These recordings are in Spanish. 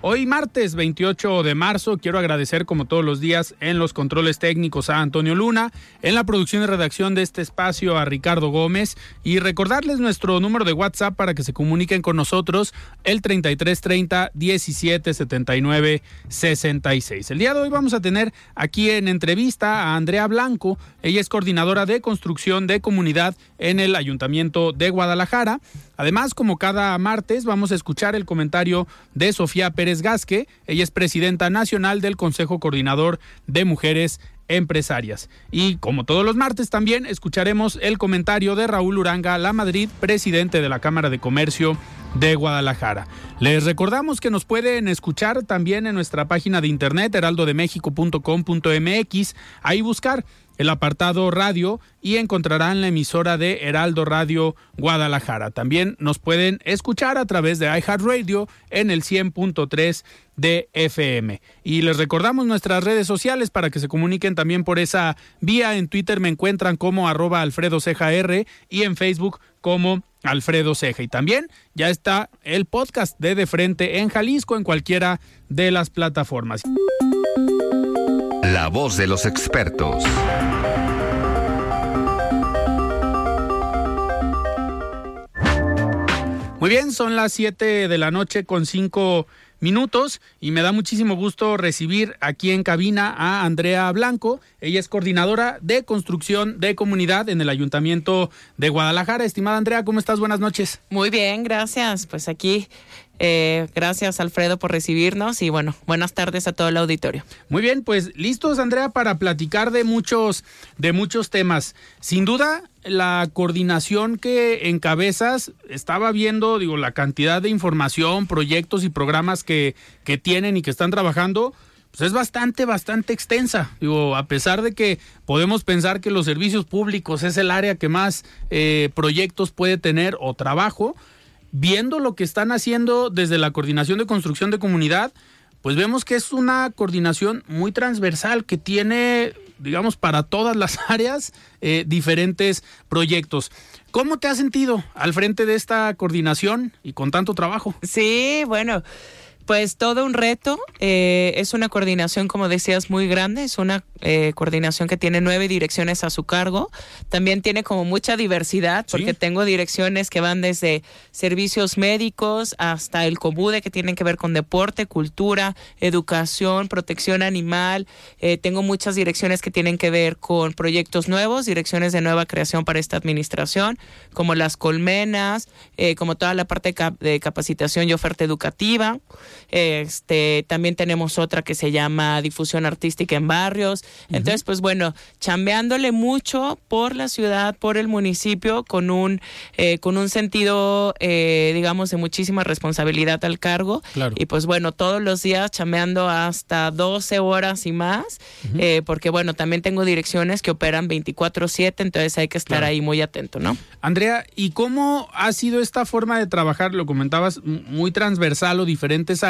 Hoy martes 28 de marzo quiero agradecer como todos los días en los controles técnicos a Antonio Luna, en la producción y redacción de este espacio a Ricardo Gómez y recordarles nuestro número de WhatsApp para que se comuniquen con nosotros el 3330 1779 66. El día de hoy vamos a tener aquí en entrevista a Andrea Blanco, ella es coordinadora de construcción de comunidad en el Ayuntamiento de Guadalajara. Además, como cada martes, vamos a escuchar el comentario de Sofía Pérez Gasque. Ella es presidenta nacional del Consejo Coordinador de Mujeres Empresarias. Y como todos los martes también escucharemos el comentario de Raúl Uranga La Madrid, presidente de la Cámara de Comercio de Guadalajara. Les recordamos que nos pueden escuchar también en nuestra página de internet heraldodemexico.com.mx, ahí buscar el apartado radio y encontrarán la emisora de Heraldo Radio Guadalajara. También nos pueden escuchar a través de iHeartRadio en el 100.3 de FM. Y les recordamos nuestras redes sociales para que se comuniquen también por esa vía. En Twitter me encuentran como arroba Alfredo R y en Facebook como Alfredo Ceja. Y también ya está el podcast de De Frente en Jalisco en cualquiera de las plataformas. La voz de los expertos. Muy bien, son las 7 de la noche con 5 minutos y me da muchísimo gusto recibir aquí en cabina a Andrea Blanco. Ella es coordinadora de construcción de comunidad en el Ayuntamiento de Guadalajara. Estimada Andrea, ¿cómo estás? Buenas noches. Muy bien, gracias. Pues aquí eh, gracias Alfredo por recibirnos y bueno, buenas tardes a todo el auditorio. Muy bien, pues listos Andrea para platicar de muchos, de muchos temas. Sin duda, la coordinación que encabezas, estaba viendo, digo, la cantidad de información, proyectos y programas que, que tienen y que están trabajando, pues es bastante, bastante extensa. Digo, a pesar de que podemos pensar que los servicios públicos es el área que más eh, proyectos puede tener o trabajo, viendo lo que están haciendo desde la coordinación de construcción de comunidad, pues vemos que es una coordinación muy transversal que tiene, digamos, para todas las áreas eh, diferentes proyectos. ¿Cómo te has sentido al frente de esta coordinación y con tanto trabajo? Sí, bueno. Pues todo un reto. Eh, es una coordinación, como decías, muy grande. Es una eh, coordinación que tiene nueve direcciones a su cargo. También tiene como mucha diversidad, porque tengo direcciones que van desde servicios médicos hasta el COBUDE, que tienen que ver con deporte, cultura, educación, protección animal. Eh, tengo muchas direcciones que tienen que ver con proyectos nuevos, direcciones de nueva creación para esta administración, como las colmenas, como toda la parte de capacitación y oferta educativa. Este, también tenemos otra que se llama difusión artística en barrios. Entonces, pues bueno, chambeándole mucho por la ciudad, por el municipio, con un, eh, con un sentido, eh, digamos, de muchísima responsabilidad al cargo. Y pues bueno, todos los días chambeando hasta 12 horas y más, eh, porque bueno, también tengo direcciones que operan 24/7, entonces hay que estar ahí muy atento, ¿no? Andrea, ¿y cómo ha sido esta forma de trabajar? Lo comentabas, muy transversal o diferentes áreas,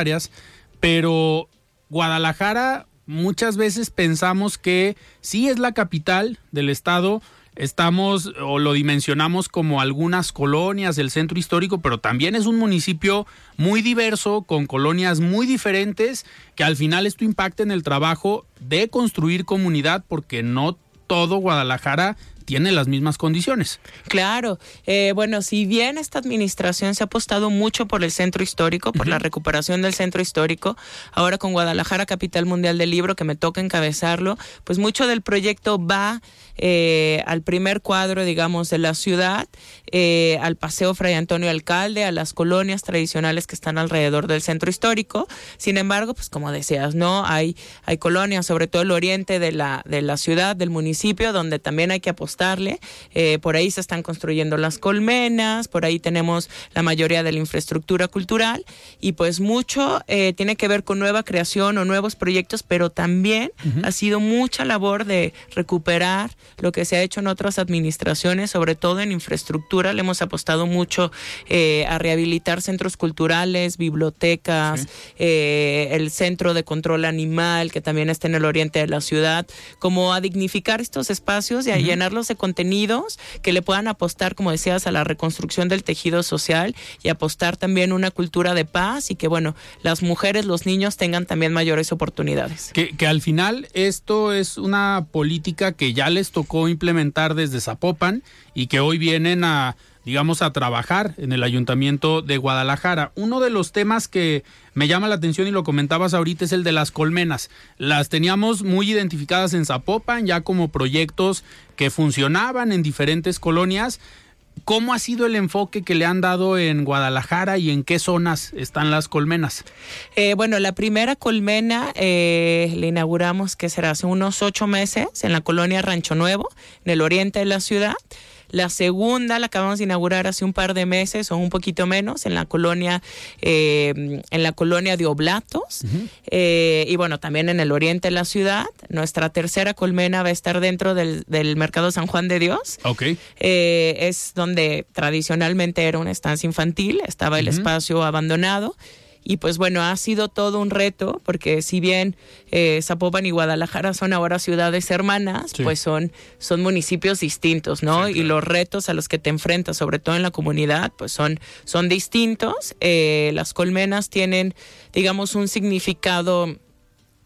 pero Guadalajara muchas veces pensamos que sí es la capital del estado, estamos o lo dimensionamos como algunas colonias del centro histórico, pero también es un municipio muy diverso, con colonias muy diferentes, que al final esto impacta en el trabajo de construir comunidad, porque no todo Guadalajara tiene las mismas condiciones. Claro, eh, bueno, si bien esta administración se ha apostado mucho por el centro histórico, por la recuperación del centro histórico, ahora con Guadalajara, capital mundial del libro, que me toca encabezarlo, pues mucho del proyecto va eh, al primer cuadro, digamos, de la ciudad, eh, al Paseo Fray Antonio Alcalde, a las colonias tradicionales que están alrededor del centro histórico. Sin embargo, pues como decías, ¿no? Hay, hay colonias, sobre todo el oriente de la, de la ciudad, del municipio, donde también hay que apostar eh, por ahí se están construyendo las colmenas, por ahí tenemos la mayoría de la infraestructura cultural y pues mucho eh, tiene que ver con nueva creación o nuevos proyectos, pero también ha sido mucha labor de recuperar lo que se ha hecho en otras administraciones, sobre todo en infraestructura. Le hemos apostado mucho eh, a rehabilitar centros culturales, bibliotecas, el centro de control animal que también está en el oriente de la ciudad, como a dignificar estos espacios y a llenarlos de contenidos que le puedan apostar, como decías, a la reconstrucción del tejido social y apostar también una cultura de paz y que, bueno, las mujeres, los niños tengan también mayores oportunidades. Que, que al final esto es una política que ya les tocó implementar desde Zapopan y que hoy vienen a digamos, a trabajar en el ayuntamiento de Guadalajara. Uno de los temas que me llama la atención y lo comentabas ahorita es el de las colmenas. Las teníamos muy identificadas en Zapopan, ya como proyectos que funcionaban en diferentes colonias. ¿Cómo ha sido el enfoque que le han dado en Guadalajara y en qué zonas están las colmenas? Eh, bueno, la primera colmena eh, le inauguramos, que será hace unos ocho meses, en la colonia Rancho Nuevo, en el oriente de la ciudad. La segunda la acabamos de inaugurar hace un par de meses o un poquito menos en la colonia, eh, en la colonia de Oblatos. Eh, y bueno, también en el oriente de la ciudad. Nuestra tercera colmena va a estar dentro del, mercado San Juan de Dios. Ok. Eh, es donde tradicionalmente era una estancia infantil, estaba el espacio abandonado. Y pues bueno, ha sido todo un reto, porque si bien eh, Zapopan y Guadalajara son ahora ciudades hermanas, pues son, son municipios distintos, ¿no? Y los retos a los que te enfrentas, sobre todo en la comunidad, pues son, son distintos. Eh, las colmenas tienen, digamos, un significado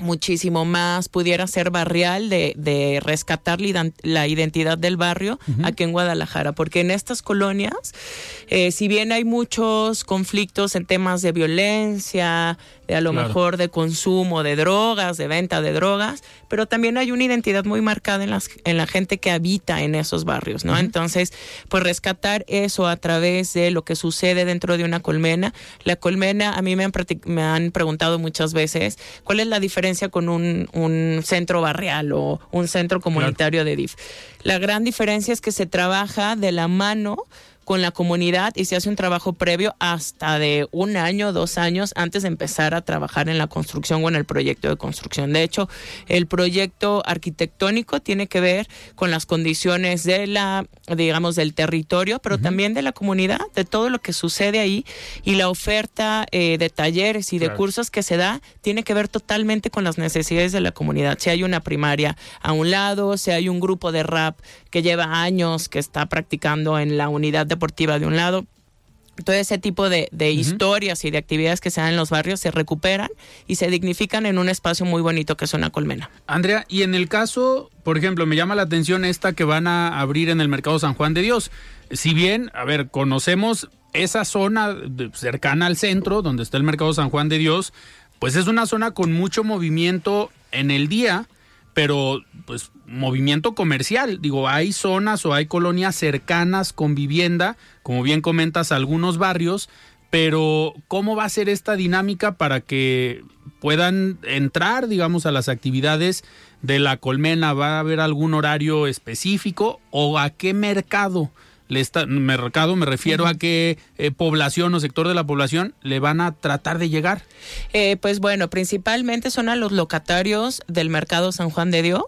muchísimo más, pudiera ser barrial de, de rescatar la identidad del barrio aquí en Guadalajara, porque en estas colonias, eh, si bien hay muchos conflictos en temas de violencia, de a lo mejor de consumo de drogas, de venta de drogas, pero también hay una identidad muy marcada en, las, en la gente que habita en esos barrios, ¿no? Entonces, pues rescatar eso a través de lo que sucede dentro de una colmena. La colmena, a mí me han, me han preguntado muchas veces, ¿cuál es la diferencia con un, un centro barrial o un centro comunitario de DIF? La gran diferencia es que se trabaja de la mano con la comunidad y se hace un trabajo previo hasta de un año, dos años antes de empezar a trabajar en la construcción o en el proyecto de construcción. De hecho, el proyecto arquitectónico tiene que ver con las condiciones de la, digamos, del territorio, pero también de la comunidad, de todo lo que sucede ahí y la oferta eh, de talleres y de cursos que se da tiene que ver totalmente con las necesidades de la comunidad. Si hay una primaria a un lado, si hay un grupo de rap que lleva años que está practicando en la unidad deportiva de un lado. Todo ese tipo de, historias y de actividades que se dan en los barrios se recuperan y se dignifican en un espacio muy bonito que es una colmena. Andrea, y en el caso, por ejemplo, me llama la atención esta que van a abrir en el Mercado San Juan de Dios. Si bien, a ver, conocemos esa zona cercana al centro, donde está el Mercado San Juan de Dios, pues es una zona con mucho movimiento en el día, pero pues movimiento comercial. Digo, hay zonas o hay colonias cercanas con vivienda, como bien comentas, algunos barrios, pero ¿cómo va a ser esta dinámica para que puedan entrar, digamos, a las actividades de la colmena? ¿Va a haber algún horario específico o a qué mercado? Le está, mercado, me refiero a qué eh, población o sector de la población le van a tratar de llegar. Eh, pues bueno, principalmente son a los locatarios del mercado San Juan de Dios.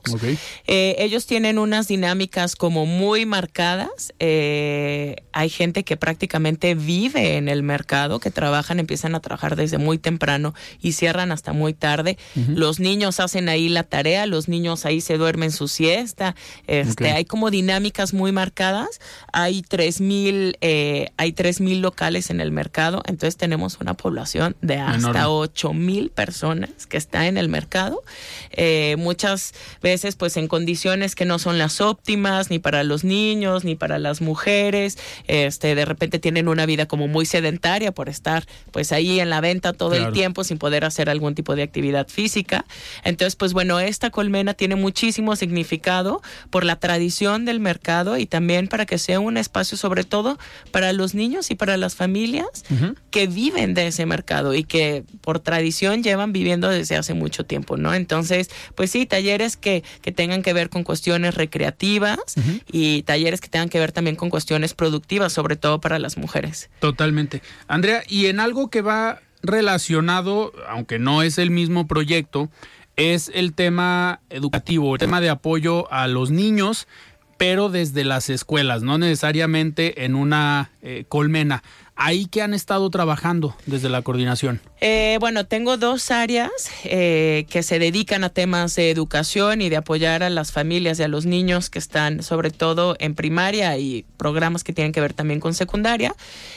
Eh, ellos tienen unas dinámicas como muy marcadas. hay gente que prácticamente vive en el mercado, que trabajan, empiezan a trabajar desde muy temprano y cierran hasta muy tarde. Los niños hacen ahí la tarea, los niños ahí se duermen su siesta. Este, Hay como dinámicas muy marcadas. Hay tres mil, eh, hay tres mil locales en el mercado, entonces tenemos una población de hasta ocho mil personas que está en el mercado. Eh, muchas veces, pues, en condiciones que no son las óptimas ni para los niños ni para las mujeres. Este, de repente tienen una vida como muy sedentaria por estar, pues, ahí en la venta todo el tiempo sin poder hacer algún tipo de actividad física. Entonces, pues, bueno, esta colmena tiene muchísimo significado por la tradición del mercado y también para que sea un espacio sobre todo para los niños y para las familias que viven de ese mercado y que por tradición llevan viviendo desde hace mucho tiempo, ¿no? Entonces, pues sí, talleres que, que tengan que ver con cuestiones recreativas y talleres que tengan que ver también con cuestiones productivas, sobre todo para las mujeres. Totalmente. Andrea, y en algo que va relacionado, aunque no es el mismo proyecto, es el tema educativo, el tema de apoyo a los niños, pero desde las escuelas, no necesariamente en una eh, colmena. ¿Ahí que han estado trabajando desde la coordinación? Eh, bueno, tengo dos áreas eh, que se dedican a temas de educación y de apoyar a las familias y a los niños que están sobre todo en primaria y programas que tienen que ver también con secundaria.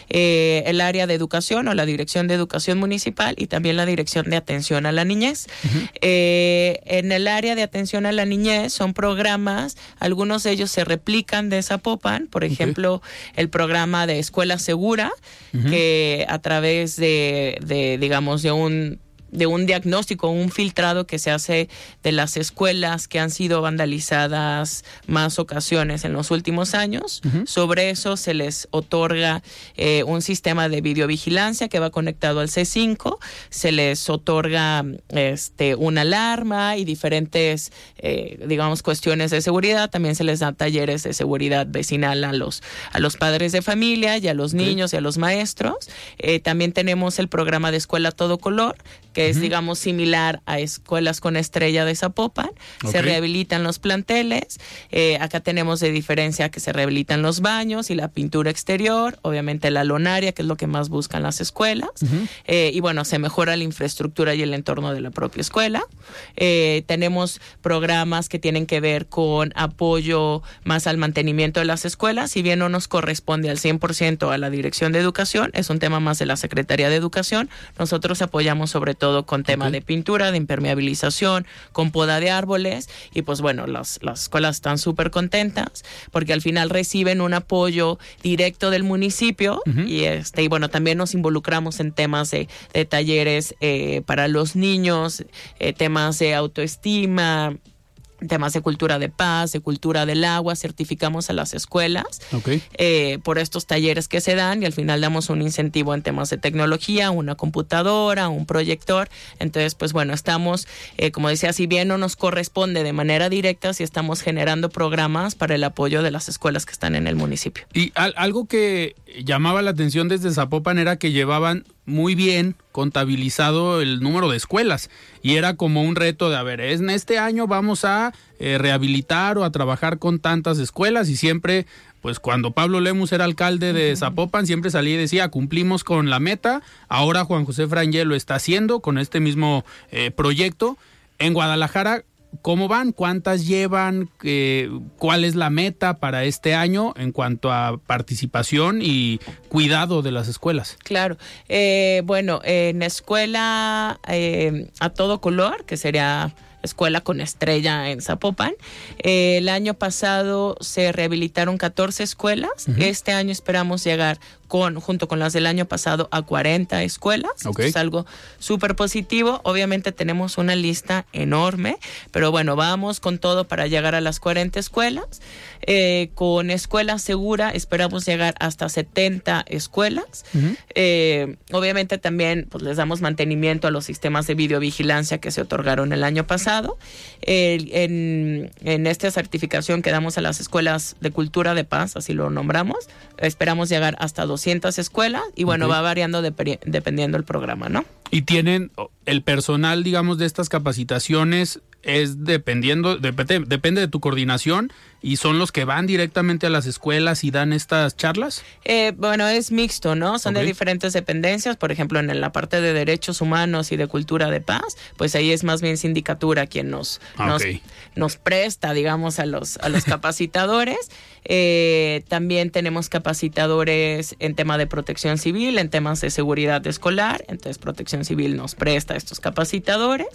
Eh, el área de educación o la Dirección de Educación Municipal y también la Dirección de Atención a la Niñez. en el área de atención a la niñez son programas, algunos de ellos se replican de Zapopan, por ejemplo, el programa de Escuela Segura, que a través de, de, digamos, de un de un diagnóstico, un filtrado que se hace de las escuelas que han sido vandalizadas más ocasiones en los últimos años. Sobre eso se les otorga eh, un sistema de videovigilancia que va conectado al C5, se les otorga este, una alarma y diferentes, eh, digamos, cuestiones de seguridad. También se les da talleres de seguridad vecinal a los, a los padres de familia y a los niños y a los maestros. Eh, también tenemos el programa de escuela todo color que es, digamos, similar a escuelas con estrella de Zapopan. Se rehabilitan los planteles. Eh, acá tenemos de diferencia que se rehabilitan los baños y la pintura exterior, obviamente la lonaria, que es lo que más buscan las escuelas. Eh, y bueno, se mejora la infraestructura y el entorno de la propia escuela. Eh, tenemos programas que tienen que ver con apoyo más al mantenimiento de las escuelas. Si bien no nos corresponde al 100% a la Dirección de Educación, es un tema más de la Secretaría de Educación. Nosotros apoyamos sobre todo con tema de pintura, de impermeabilización, con poda de árboles y pues bueno, las, las escuelas están súper contentas porque al final reciben un apoyo directo del municipio y este y bueno, también nos involucramos en temas de, talleres eh, para los niños, eh, temas de autoestima, temas de cultura de paz, de cultura del agua, certificamos a las escuelas eh, por estos talleres que se dan y al final damos un incentivo en temas de tecnología, una computadora, un proyector. Entonces, pues bueno, estamos, eh, como decía, si bien no nos corresponde de manera directa, si estamos generando programas para el apoyo de las escuelas que están en el municipio. Y algo que llamaba la atención desde Zapopan era que llevaban muy bien contabilizado el número de escuelas. Y era como un reto de, a ver, en este año vamos a eh, rehabilitar o a trabajar con tantas escuelas. Y siempre, pues cuando Pablo Lemus era alcalde de Zapopan, siempre salía y decía, cumplimos con la meta, ahora Juan José Frangel lo está haciendo con este mismo eh, proyecto. En Guadalajara ¿Cómo van? ¿Cuántas llevan? Eh, ¿Cuál es la meta para este año en cuanto a participación y cuidado de las escuelas? Claro. Eh, bueno, en escuela eh, a todo color, que sería escuela con estrella en Zapopan. el año pasado se rehabilitaron 14 escuelas. Este año esperamos llegar con, junto con las del año pasado a 40 escuelas. es algo súper positivo. Obviamente tenemos una lista enorme, pero bueno, vamos con todo para llegar a las 40 escuelas. Eh, con escuela segura esperamos llegar hasta 70 escuelas. Eh, obviamente también pues, les damos mantenimiento a los sistemas de videovigilancia que se otorgaron el año pasado. en, en esta certificación que damos a las escuelas de cultura de paz, así lo nombramos, esperamos llegar hasta 200 escuelas y bueno, va variando dependiendo del programa, ¿no? Y tienen el personal, digamos, de estas capacitaciones es dependiendo, depende de tu coordinación y son los que van directamente a las escuelas y dan estas charlas? Eh, bueno, es mixto, ¿no? Son de diferentes dependencias, por ejemplo, en la parte de derechos humanos y de cultura de paz, pues ahí es más bien sindicatura quien nos, ah, nos, presta, digamos, a los, a los capacitadores. Eh, también tenemos capacitadores en tema de protección civil, en temas de seguridad escolar, entonces protección civil nos presta a estos capacitadores.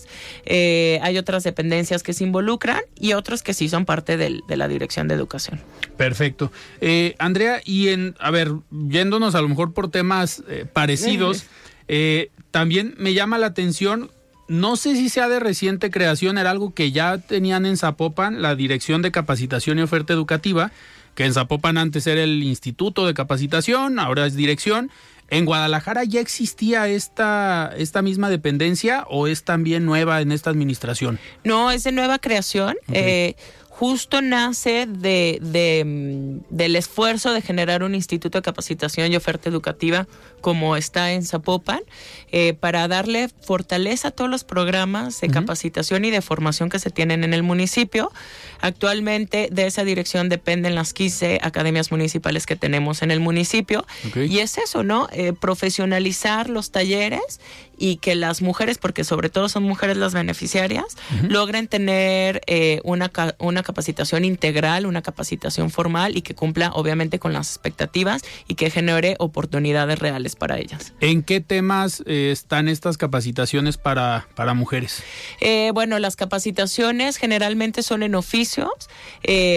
Eh, hay otras dependencias que se involucran y otros que sí son parte de la Dirección de Educación. Perfecto. Eh, Andrea, y en, a ver, yéndonos a lo mejor por temas eh, parecidos, eh, también me llama la atención, no sé si sea de reciente creación, era algo que ya tenían en Zapopan, la Dirección de Capacitación y Oferta Educativa, que en Zapopan antes era el Instituto de Capacitación, ahora es dirección. ¿En Guadalajara ya existía esta, esta misma dependencia o es también nueva en esta administración? No, es de nueva creación justo nace de, mm, del esfuerzo de generar un instituto de capacitación y oferta educativa como está en Zapopan, eh, para darle fortaleza a todos los programas de capacitación y de formación que se tienen en el municipio. Actualmente de esa dirección dependen las 15 academias municipales que tenemos en el municipio. Y es eso, ¿no? Eh, profesionalizar los talleres y que las mujeres, porque sobre todo son mujeres las beneficiarias, logren tener eh, una, una capacitación integral, una capacitación formal y que cumpla obviamente con las expectativas y que genere oportunidades reales para ellas. ¿En qué temas eh, están estas capacitaciones para, para mujeres? Eh, bueno, las capacitaciones generalmente son en oficios,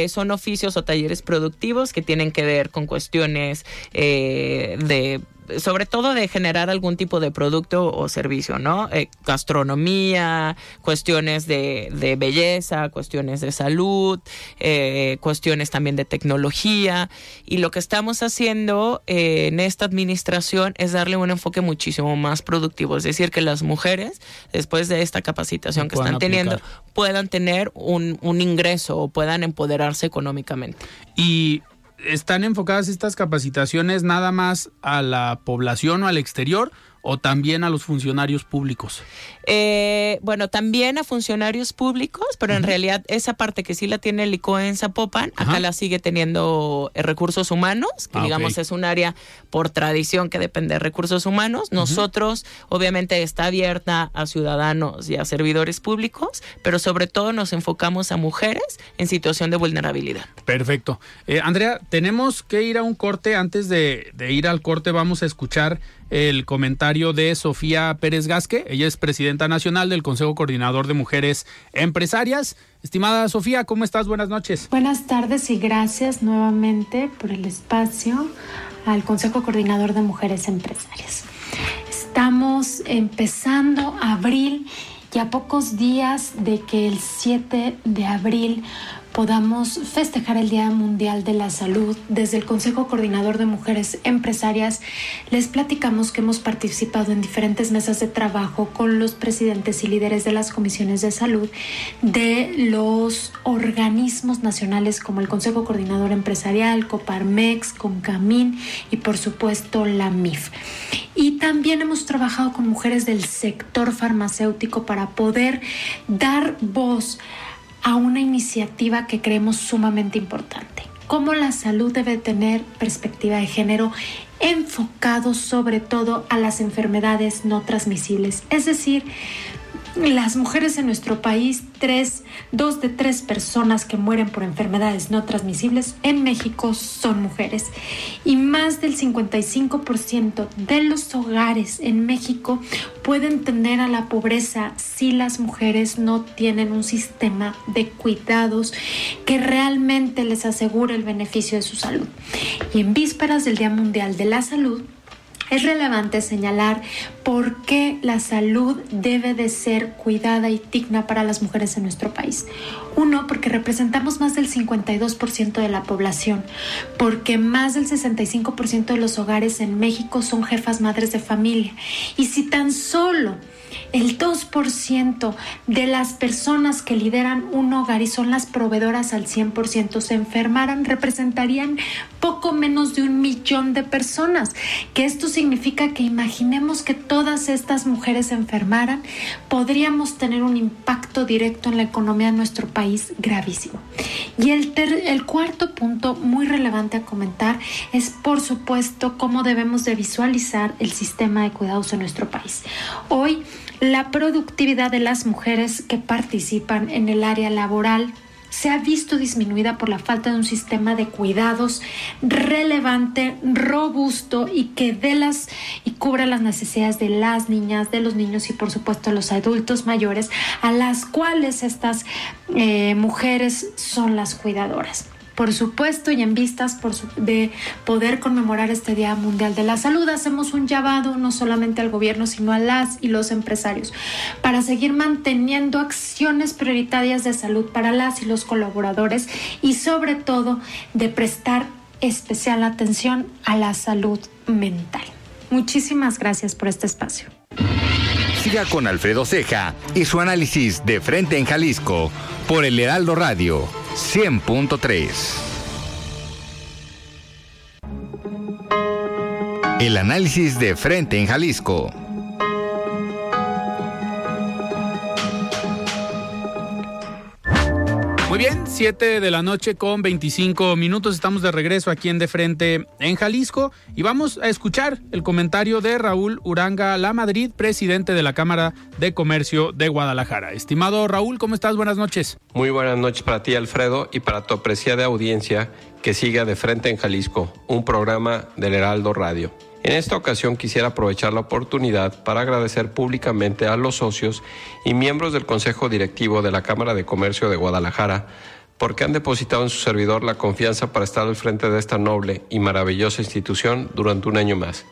son oficios o talleres productivos que tienen que ver con cuestiones de sobre todo de generar algún tipo de producto o servicio, ¿no? Eh, gastronomía, cuestiones de, de, belleza, cuestiones de salud, eh, cuestiones también de tecnología. Y lo que estamos haciendo eh, en esta administración es darle un enfoque muchísimo más productivo, es decir, que las mujeres, después de esta capacitación que están teniendo, puedan tener un, un ingreso o puedan empoderarse económicamente. Y ¿Están enfocadas estas capacitaciones nada más a la población o al exterior o también a los funcionarios públicos? Eh, bueno, también a funcionarios públicos, pero en realidad esa parte que sí la tiene el ICOE en Zapopan, acá la sigue teniendo eh, recursos humanos, que ah, digamos es un área por tradición que depende de recursos humanos. Nosotros, obviamente, está abierta a ciudadanos y a servidores públicos, pero sobre todo nos enfocamos a mujeres en situación de vulnerabilidad. Perfecto. Eh, Andrea, tenemos que ir a un corte. Antes de, de ir al corte, vamos a escuchar el comentario de Sofía Pérez Gasque. Ella es presidenta nacional del Consejo Coordinador de Mujeres Empresarias. Estimada Sofía, ¿cómo estás? Buenas noches. Buenas tardes y gracias nuevamente por el espacio al Consejo Coordinador de Mujeres Empresarias. Estamos empezando abril y a pocos días de que el 7 de abril podamos festejar el Día Mundial de la Salud. Desde el Consejo Coordinador de Mujeres Empresarias les platicamos que hemos participado en diferentes mesas de trabajo con los presidentes y líderes de las comisiones de salud de los organismos nacionales como el Consejo Coordinador Empresarial, Coparmex, Concamín y por supuesto la MIF. Y también hemos trabajado con mujeres del sector farmacéutico para poder dar voz a una iniciativa que creemos sumamente importante. Cómo la salud debe tener perspectiva de género enfocado sobre todo a las enfermedades no transmisibles. Es decir, las mujeres en nuestro país, tres, dos de tres personas que mueren por enfermedades no transmisibles en México son mujeres. Y más del 55% de los hogares en México pueden tender a la pobreza si las mujeres no tienen un sistema de cuidados que realmente les asegure el beneficio de su salud. Y en vísperas del Día Mundial de la Salud, es relevante señalar por qué la salud debe de ser cuidada y digna para las mujeres en nuestro país. Uno, porque representamos más del 52% de la población, porque más del 65% de los hogares en México son jefas madres de familia. Y si tan solo el 2% de las personas que lideran un hogar y son las proveedoras al 100% se enfermaran, representarían poco menos de un millón de personas. Que esto significa que imaginemos que todas estas mujeres enfermaran, podríamos tener un impacto directo en la economía de nuestro país gravísimo. Y el, el cuarto punto muy relevante a comentar es, por supuesto, cómo debemos de visualizar el sistema de cuidados en nuestro país. Hoy, la productividad de las mujeres que participan en el área laboral se ha visto disminuida por la falta de un sistema de cuidados relevante, robusto y que de las y cubra las necesidades de las niñas, de los niños y por supuesto los adultos mayores a las cuales estas eh, mujeres son las cuidadoras por supuesto, y en vistas de poder conmemorar este Día Mundial de la Salud, hacemos un llamado no solamente al gobierno, sino a las y los empresarios para seguir manteniendo acciones prioritarias de salud para las y los colaboradores y sobre todo de prestar especial atención a la salud mental. Muchísimas gracias por este espacio. Siga con Alfredo Ceja y su análisis de frente en Jalisco por el Heraldo Radio 100.3. El análisis de frente en Jalisco. Muy bien, 7 de la noche con 25 minutos. Estamos de regreso aquí en De Frente en Jalisco y vamos a escuchar el comentario de Raúl Uranga La Madrid, presidente de la Cámara de Comercio de Guadalajara. Estimado Raúl, ¿cómo estás? Buenas noches. Muy buenas noches para ti, Alfredo, y para tu apreciada audiencia que siga De Frente en Jalisco, un programa del Heraldo Radio. En esta ocasión quisiera aprovechar la oportunidad para agradecer públicamente a los socios y miembros del Consejo Directivo de la Cámara de Comercio de Guadalajara porque han depositado en su servidor la confianza para estar al frente de esta noble y maravillosa institución durante un año más.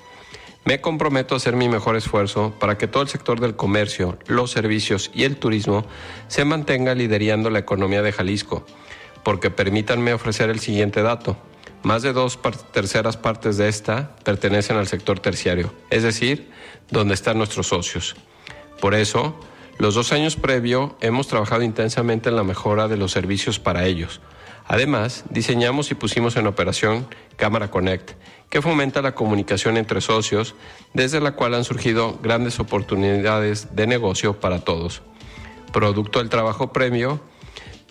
Me comprometo a hacer mi mejor esfuerzo para que todo el sector del comercio, los servicios y el turismo se mantenga liderando la economía de Jalisco, porque permítanme ofrecer el siguiente dato. Más de dos terceras partes de esta pertenecen al sector terciario, es decir, donde están nuestros socios. Por eso, los dos años previo hemos trabajado intensamente en la mejora de los servicios para ellos. Además, diseñamos y pusimos en operación Cámara Connect, que fomenta la comunicación entre socios, desde la cual han surgido grandes oportunidades de negocio para todos. Producto del trabajo premio,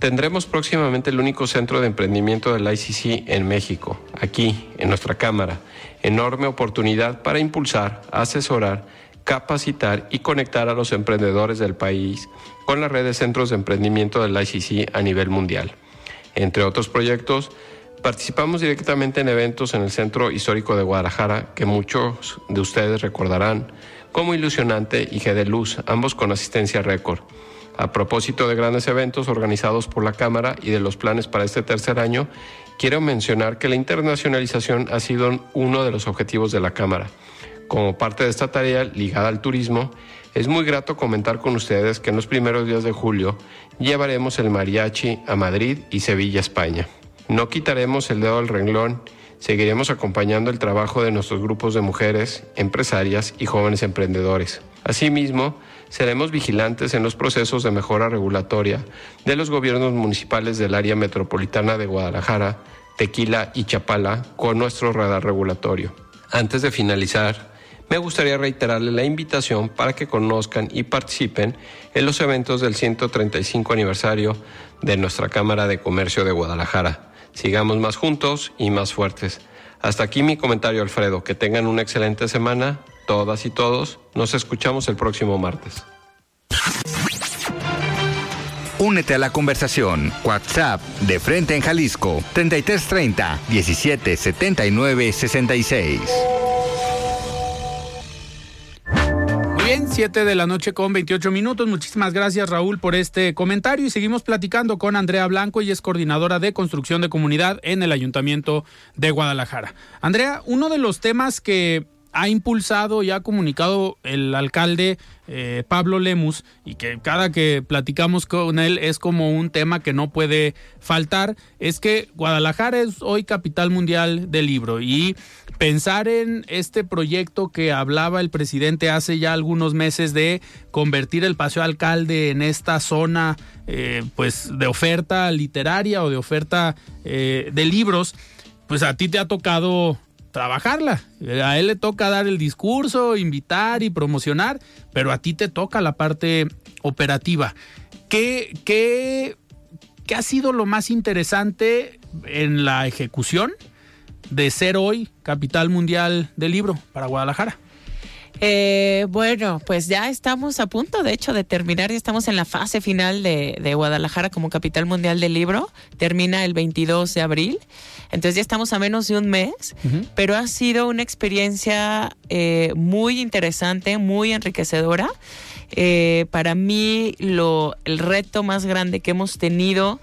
Tendremos próximamente el único centro de emprendimiento del ICC en México, aquí, en nuestra Cámara. Enorme oportunidad para impulsar, asesorar, capacitar y conectar a los emprendedores del país con la red de centros de emprendimiento del ICC a nivel mundial. Entre otros proyectos, participamos directamente en eventos en el Centro Histórico de Guadalajara que muchos de ustedes recordarán como Ilusionante y G de Luz, ambos con asistencia récord. A propósito de grandes eventos organizados por la Cámara y de los planes para este tercer año, quiero mencionar que la internacionalización ha sido uno de los objetivos de la Cámara. Como parte de esta tarea ligada al turismo, es muy grato comentar con ustedes que en los primeros días de julio llevaremos el mariachi a Madrid y Sevilla, España. No quitaremos el dedo al renglón, seguiremos acompañando el trabajo de nuestros grupos de mujeres, empresarias y jóvenes emprendedores. Asimismo, seremos vigilantes en los procesos de mejora regulatoria de los gobiernos municipales del área metropolitana de Guadalajara, Tequila y Chapala con nuestro radar regulatorio. Antes de finalizar, me gustaría reiterarle la invitación para que conozcan y participen en los eventos del 135 aniversario de nuestra Cámara de Comercio de Guadalajara. Sigamos más juntos y más fuertes. Hasta aquí mi comentario, Alfredo. Que tengan una excelente semana todas y todos. Nos escuchamos el próximo martes. Únete a la conversación. WhatsApp de Frente en Jalisco 3330 1779 66. Muy bien, 7 de la noche con 28 minutos. Muchísimas gracias Raúl por este comentario y seguimos platicando con Andrea Blanco y es coordinadora de construcción de comunidad en el Ayuntamiento de Guadalajara. Andrea, uno de los temas que ha impulsado y ha comunicado el alcalde eh, Pablo Lemus y que cada que platicamos con él es como un tema que no puede faltar, es que Guadalajara es hoy capital mundial del libro. Y pensar en este proyecto que hablaba el presidente hace ya algunos meses de convertir el Paseo Alcalde en esta zona eh, pues de oferta literaria o de oferta eh, de libros, pues a ti te ha tocado trabajarla. A él le toca dar el discurso, invitar y promocionar, pero a ti te toca la parte operativa. ¿Qué, qué, qué ha sido lo más interesante en la ejecución de ser hoy capital mundial del libro para Guadalajara? Eh, bueno, pues ya estamos a punto, de hecho, de terminar. Ya estamos en la fase final de, de, Guadalajara como capital mundial del libro. Termina el 22 de abril. Entonces ya estamos a menos de un mes, uh -huh. pero ha sido una experiencia eh, muy interesante, muy enriquecedora. Eh, para mí, lo, el reto más grande que hemos tenido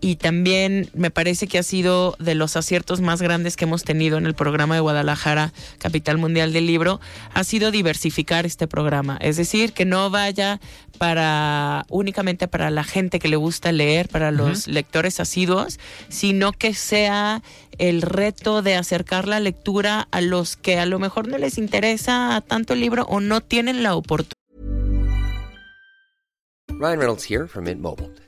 y también me parece que ha sido de los aciertos más grandes que hemos tenido en el programa de Guadalajara, Capital Mundial del Libro, ha sido diversificar este programa. Es decir, que no vaya para únicamente para la gente que le gusta leer, para los uh -huh. lectores asiduos, sino que sea el reto de acercar la lectura a los que a lo mejor no les interesa tanto el libro o no tienen la oportunidad. Ryan Reynolds here from Mint Mobile.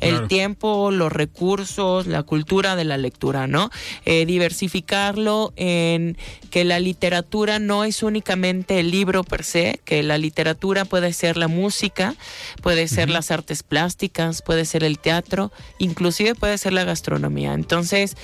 El claro. tiempo, los recursos, la cultura de la lectura, ¿no? Eh, diversificarlo en que la literatura no es únicamente el libro per se, que la literatura puede ser la música, puede ser uh -huh. las artes plásticas, puede ser el teatro, inclusive puede ser la gastronomía. Entonces,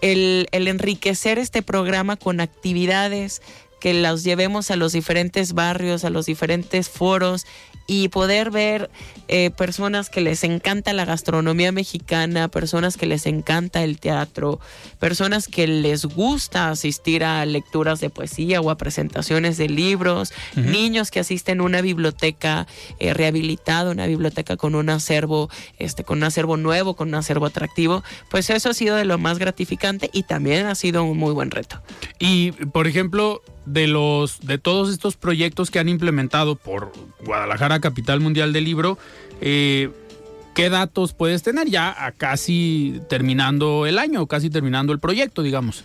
el, el enriquecer este programa con actividades que las llevemos a los diferentes barrios, a los diferentes foros y poder ver eh, personas que les encanta la gastronomía mexicana, personas que les encanta el teatro, personas que les gusta asistir a lecturas de poesía o a presentaciones de libros, uh -huh. niños que asisten a una biblioteca eh, rehabilitada, una biblioteca con un acervo, este, con un acervo nuevo, con un acervo atractivo, pues eso ha sido de lo más gratificante y también ha sido un muy buen reto. Y, por ejemplo, de los de todos estos proyectos que han implementado por Guadalajara capital mundial del libro eh, qué datos puedes tener ya a casi terminando el año casi terminando el proyecto digamos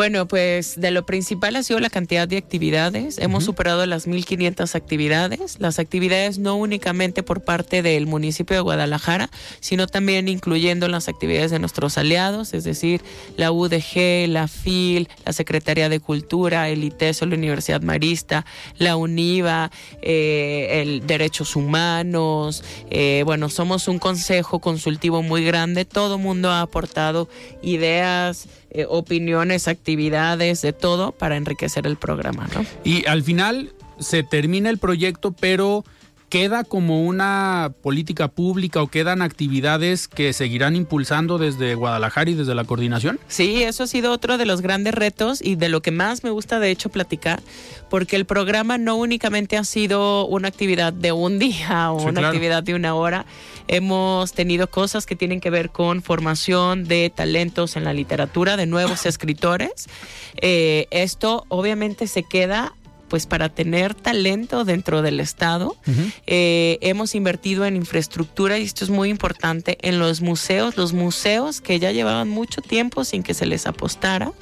bueno, pues de lo principal ha sido la cantidad de actividades. Uh -huh. Hemos superado las 1.500 actividades. Las actividades no únicamente por parte del municipio de Guadalajara, sino también incluyendo las actividades de nuestros aliados, es decir, la UDG, la FIL, la Secretaría de Cultura, el ITESO, la Universidad Marista, la UNIVA, eh, el Derechos Humanos. Eh, bueno, somos un consejo consultivo muy grande. Todo mundo ha aportado ideas, eh, opiniones, actividades, de todo para enriquecer el programa, ¿no? Y al final se termina el proyecto, pero ¿queda como una política pública o quedan actividades que seguirán impulsando desde Guadalajara y desde la coordinación? Sí, eso ha sido otro de los grandes retos y de lo que más me gusta de hecho platicar, porque el programa no únicamente ha sido una actividad de un día o una actividad de una hora, hemos tenido cosas que tienen que ver con formación de talentos en la literatura, de nuevos escritores. Eh, esto obviamente se queda pues para tener talento dentro del Estado. Eh, hemos invertido en infraestructura y esto es muy importante en los museos, los museos que ya llevaban mucho tiempo sin que se les apostara.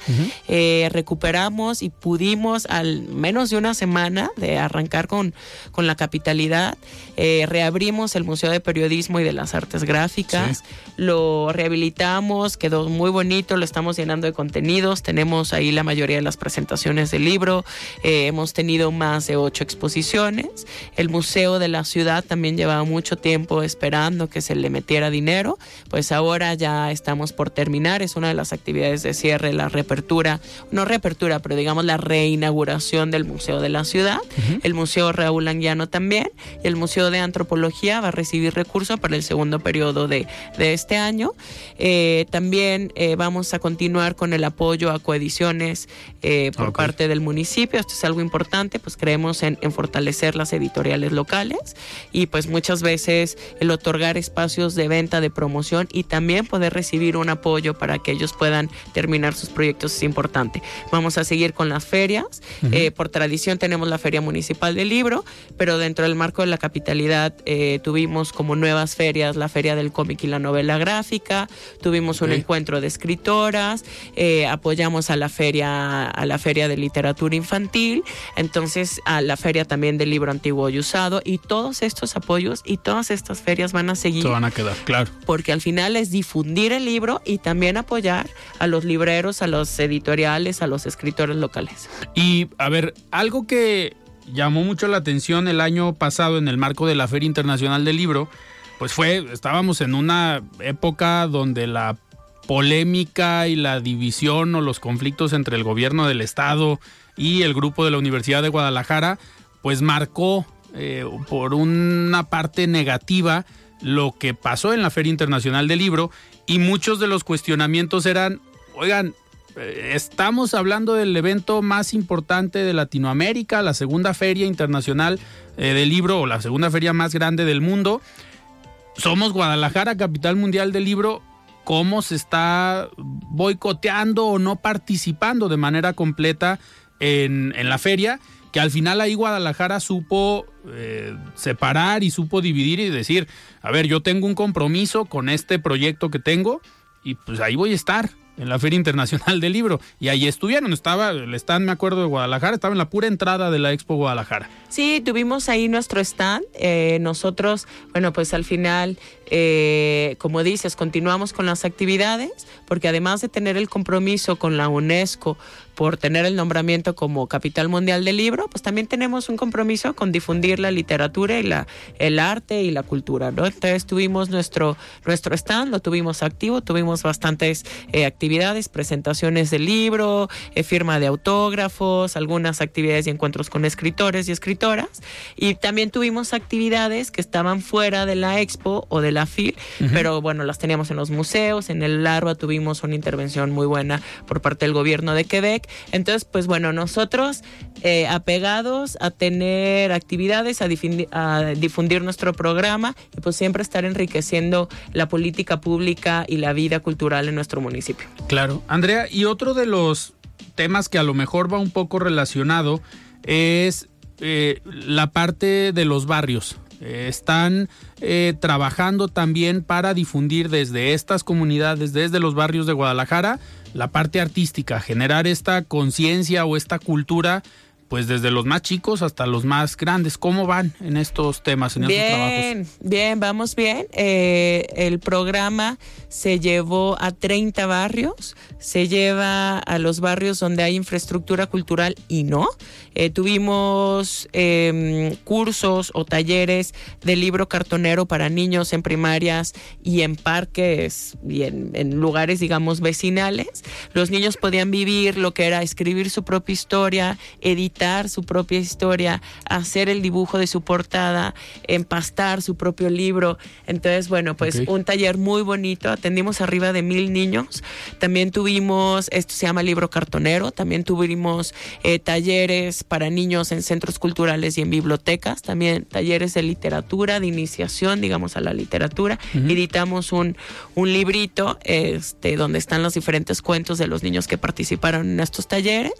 Eh, recuperamos y pudimos al menos de una semana de arrancar con, con la capitalidad. Eh, reabrimos el Museo de Periodismo y de las Artes Gráficas, lo rehabilitamos, quedó muy bonito, lo estamos llenando de contenidos, tenemos ahí la mayoría de las presentaciones del libro, hemos tenido más de ocho exposiciones. El Museo de la Ciudad también llevaba mucho tiempo esperando que se le metiera dinero, pues ahora ya estamos por terminar. Es una de las actividades de cierre, la reapertura, no reapertura, pero digamos la reinauguración del Museo de la Ciudad. El Museo Raúl Anguiano también. Y el Museo de Antropología va a recibir recursos para el segundo periodo de, de este año. Eh, también eh, vamos a continuar con el apoyo a coediciones eh, por parte del municipio. Esto es algo importante pues creemos en, fortalecer las editoriales locales y pues muchas veces el otorgar espacios de venta, de promoción y también poder recibir un apoyo para que ellos puedan terminar sus proyectos es importante. Vamos a seguir con las ferias. Eh, por tradición tenemos la Feria Municipal del Libro, pero dentro del marco de la capitalidad eh, tuvimos como nuevas ferias la Feria del Cómic y la Novela Gráfica, tuvimos un encuentro de escritoras, eh, apoyamos a la feria a la feria de literatura infantil entonces a la feria también del libro antiguo y usado y todos estos apoyos y todas estas ferias van a seguir. Se van a quedar, claro. Porque al final es difundir el libro y también apoyar a los libreros, a los editoriales, a los escritores locales. Y a ver, algo que llamó mucho la atención el año pasado en el marco de la Feria Internacional del Libro, pues fue, estábamos en una época donde la polémica y la división o los conflictos entre el gobierno del estado y el grupo de la Universidad de Guadalajara, pues marcó eh, por una parte negativa lo que pasó en la Feria Internacional del Libro y muchos de los cuestionamientos eran, oigan, eh, estamos hablando del evento más importante de Latinoamérica, la segunda feria internacional eh, del libro o la segunda feria más grande del mundo. Somos Guadalajara, capital mundial del libro. ¿Cómo se está boicoteando o no participando de manera completa en, la feria, que al final ahí Guadalajara supo eh, separar y supo dividir y decir, a ver, yo tengo un compromiso con este proyecto que tengo y pues ahí voy a estar en la Feria Internacional del Libro. Y ahí estuvieron, estaba, el stand, me acuerdo, de Guadalajara, estaba en la pura entrada de la Expo Guadalajara. Sí, tuvimos ahí nuestro stand. Eh, nosotros, bueno, pues al final eh, como dices, continuamos con las actividades, porque además de tener el compromiso con la UNESCO por tener el nombramiento como Capital Mundial del Libro, pues también tenemos un compromiso con difundir la literatura y la, el arte y la cultura, ¿no? Entonces tuvimos nuestro, nuestro stand, lo tuvimos activo, tuvimos bastantes eh, actividades, presentaciones del libro, eh, firma de autógrafos, algunas actividades y encuentros con escritores y escritoras, y también tuvimos actividades que estaban fuera de la expo o de la FIL, pero bueno, las teníamos en los museos, en el Larva tuvimos una intervención muy buena por parte del gobierno de Quebec. Entonces, pues bueno, nosotros eh, apegados a tener actividades, a difundir, nuestro programa y pues siempre estar enriqueciendo la política pública y la vida cultural en nuestro municipio. Claro, Andrea, y otro de los temas que a lo mejor va un poco relacionado es eh, la parte de los barrios. Eh, están eh, trabajando también para difundir desde estas comunidades, desde los barrios de Guadalajara, la parte artística, generar esta conciencia o esta cultura pues desde los más chicos hasta los más grandes. ¿Cómo van en estos temas, en bien, estos trabajos? Bien, vamos bien. Eh, el programa se llevó a 30 barrios, se lleva a los barrios donde hay infraestructura cultural y no. Eh, tuvimos em, cursos o talleres de libro cartonero para niños en primarias y en parques y en, en lugares, digamos, vecinales. Los niños podían vivir lo que era escribir su propia historia, editar su propia historia, hacer el dibujo de su portada, empastar su propio libro. Entonces, bueno, pues un taller muy bonito. Atendimos arriba de mil niños. También tuvimos, esto se llama libro cartonero, también tuvimos eh, talleres para niños en centros culturales y en bibliotecas, también talleres de literatura, de iniciación, digamos, a la literatura. Editamos un, un librito este, donde están los diferentes cuentos de los niños que participaron en estos talleres.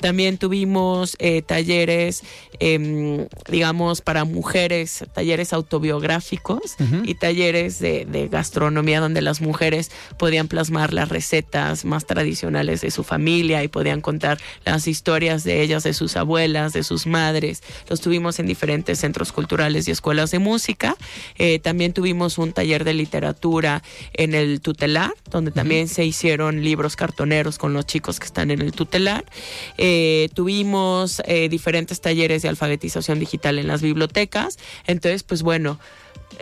También tuvimos eh, talleres, em, digamos, para mujeres, talleres autobiográficos y talleres de, de gastronomía donde las mujeres podían plasmar las recetas más tradicionales de su familia y podían contar las historias de ellas, de sus abuelas, de sus madres. Los tuvimos en diferentes centros culturales y escuelas de música. Eh, también tuvimos un taller de literatura en el tutelar, donde también se hicieron libros cartoneros con los chicos que están en el tutelar. Eh, eh, diferentes talleres de alfabetización digital en las bibliotecas. Entonces, pues bueno,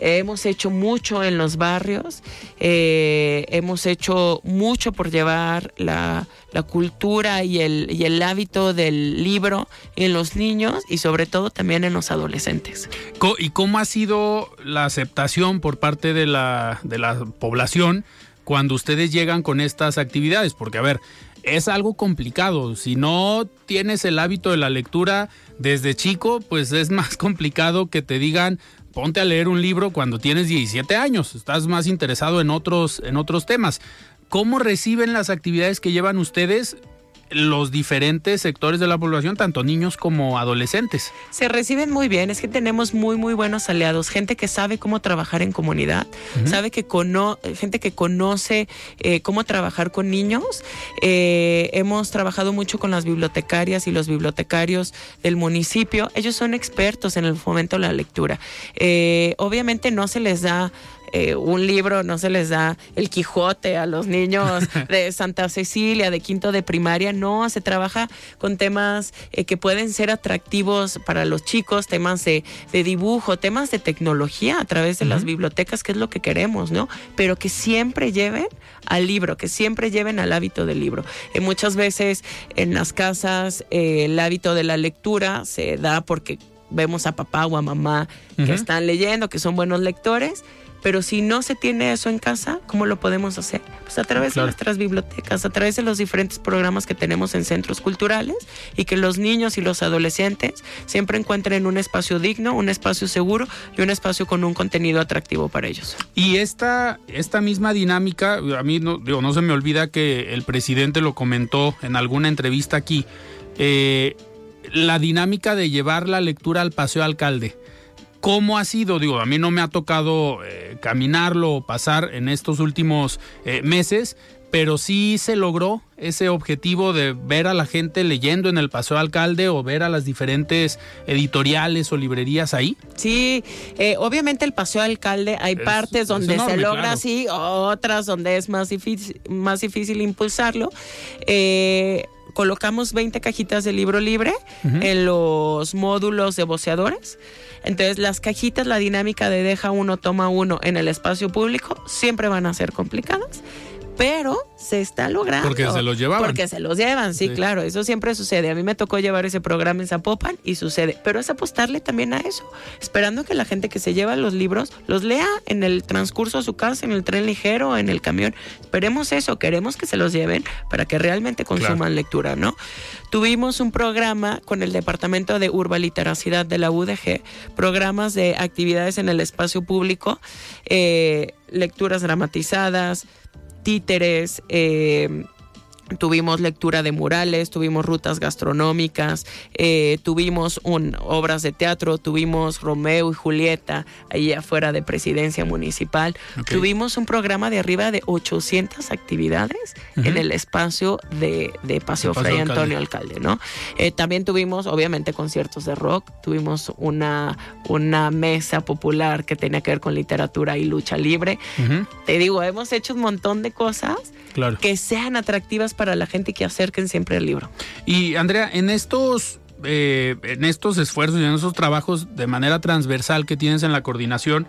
hemos hecho mucho en los barrios, eh, hemos hecho mucho por llevar la, cultura y el, y el hábito del libro en los niños y sobre todo también en los adolescentes. ¿Y cómo ha sido la aceptación por parte de la, de la población cuando ustedes llegan con estas actividades? Porque, a ver, es algo complicado. Si no tienes el hábito de la lectura desde chico, pues es más complicado que te digan, ponte a leer un libro cuando tienes 17 años, estás más interesado en otros, en otros temas. ¿Cómo reciben las actividades que llevan ustedes los diferentes sectores de la población, tanto niños como adolescentes. Se reciben muy bien, es que tenemos muy, muy buenos aliados, gente que sabe cómo trabajar en comunidad, sabe que cono gente que conoce eh, cómo trabajar con niños. Eh, hemos trabajado mucho con las bibliotecarias y los bibliotecarios del municipio. Ellos son expertos en el fomento de la lectura. Eh, obviamente no se les da eh, un libro, no se les da el Quijote a los niños de Santa Cecilia, de quinto de primaria, no, se trabaja con temas eh, que pueden ser atractivos para los chicos, temas de, dibujo, temas de tecnología a través de las bibliotecas, que es lo que queremos, ¿no? Pero que siempre lleven al libro, que siempre lleven al hábito del libro. Eh, muchas veces en las casas el hábito de la lectura se da porque vemos a papá o a mamá que están leyendo, que son buenos lectores pero si no se tiene eso en casa, ¿cómo lo podemos hacer? Pues a través de nuestras bibliotecas, a través de los diferentes programas que tenemos en centros culturales y que los niños y los adolescentes siempre encuentren un espacio digno, un espacio seguro y un espacio con un contenido atractivo para ellos. Y esta, esta misma dinámica, a mí no, digo, no se me olvida que el presidente lo comentó en alguna entrevista aquí, eh, la dinámica de llevar la lectura al paseo alcalde. ¿Cómo ha sido? Digo, a mí no me ha tocado eh, caminarlo o pasar en estos últimos eh, meses, pero sí se logró ese objetivo de ver a la gente leyendo en el Paseo Alcalde o ver a las diferentes editoriales o librerías ahí? Sí, eh, obviamente el Paseo Alcalde hay partes donde se logra así, otras donde es más difícil, más difícil impulsarlo. colocamos 20 cajitas de libro libre en los módulos de boceadores. Entonces las cajitas, la dinámica de deja uno, toma uno en el espacio público siempre van a ser complicadas pero se está logrando. Porque se los llevaban. Porque se los llevan, sí, claro, eso siempre sucede. A mí me tocó llevar ese programa en Zapopan y sucede, pero es apostarle también a eso, esperando que la gente que se lleva los libros los lea en el transcurso a su casa, en el tren ligero, en el camión. Esperemos eso, queremos que se los lleven para que realmente consuman lectura, ¿no? Tuvimos un programa con el Departamento de Urbaliteracidad de la UDG, programas de actividades en el espacio público, eh, lecturas dramatizadas, títeres, eh, Tuvimos lectura de murales, tuvimos rutas gastronómicas, eh, tuvimos un, obras de teatro, tuvimos Romeo y Julieta ahí afuera de Presidencia Municipal. Tuvimos un programa de arriba de 800 actividades en el espacio de, de Paseo Fray Antonio Alcalde, ¿no? Eh, también tuvimos, obviamente, conciertos de rock, tuvimos una, una mesa popular que tenía que ver con literatura y lucha libre. Te digo, hemos hecho un montón de cosas que sean atractivas para la gente que acerquen siempre el libro. Y Andrea, en estos eh, en estos esfuerzos y en esos trabajos de manera transversal que tienes en la coordinación,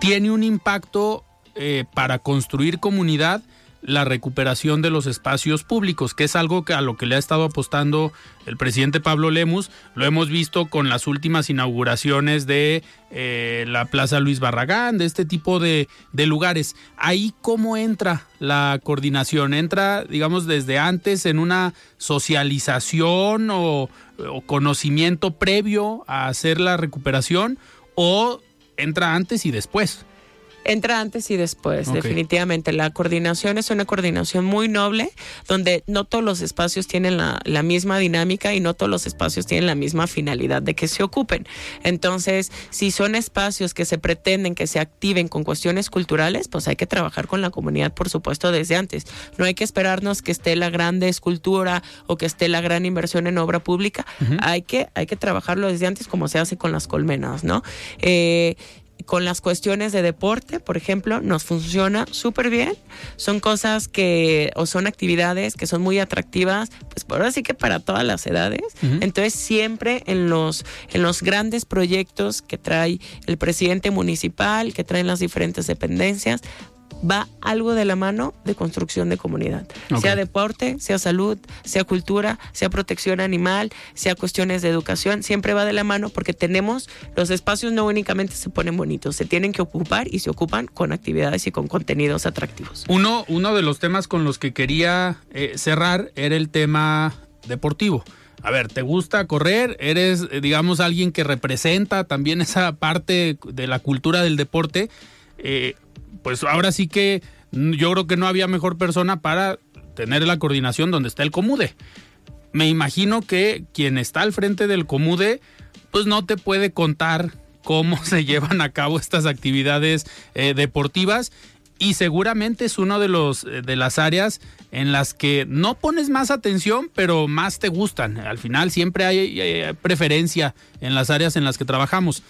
¿tiene un impacto eh, para construir comunidad la recuperación de los espacios públicos, que es algo que a lo que le ha estado apostando el presidente Pablo Lemus. Lo hemos visto con las últimas inauguraciones de eh, la Plaza Luis Barragán, de este tipo de, de lugares. Ahí cómo entra la coordinación, entra, digamos, desde antes en una socialización o, o conocimiento previo a hacer la recuperación o entra antes y después. Entra antes y después, definitivamente. La coordinación es una coordinación muy noble, donde no todos los espacios tienen la, la, misma dinámica y no todos los espacios tienen la misma finalidad de que se ocupen. Entonces, si son espacios que se pretenden que se activen con cuestiones culturales, pues hay que trabajar con la comunidad, por supuesto, desde antes. No hay que esperarnos que esté la grande escultura o que esté la gran inversión en obra pública. Uh -huh. hay, que, hay que trabajarlo desde antes, como se hace con las colmenas, ¿no? Eh, con las cuestiones de deporte, por ejemplo, nos funciona súper bien. Son cosas que, o son actividades que son muy atractivas, pues por ahora sí que para todas las edades. Uh -huh. Entonces, siempre en los, en los grandes proyectos que trae el presidente municipal, que traen las diferentes dependencias, va algo de la mano de construcción de comunidad. Okay. Sea deporte, sea salud, sea cultura, sea protección animal, sea cuestiones de educación, siempre va de la mano porque tenemos, los espacios no únicamente se ponen bonitos, se tienen que ocupar y se ocupan con actividades y con contenidos atractivos. Uno, uno de los temas con los que quería eh, cerrar era el tema deportivo. A ver, ¿te gusta correr? ¿Eres, eh, digamos, alguien que representa también esa parte de la cultura del deporte? Eh, pues ahora sí que yo creo que no había mejor persona para tener la coordinación donde está el Comude. Me imagino que quien está al frente del Comude, pues no te puede contar cómo se llevan a cabo estas actividades eh, deportivas y seguramente es uno de los eh, de las áreas en las que no pones más atención, pero más te gustan. Al final siempre hay, hay preferencia en las áreas en las que trabajamos.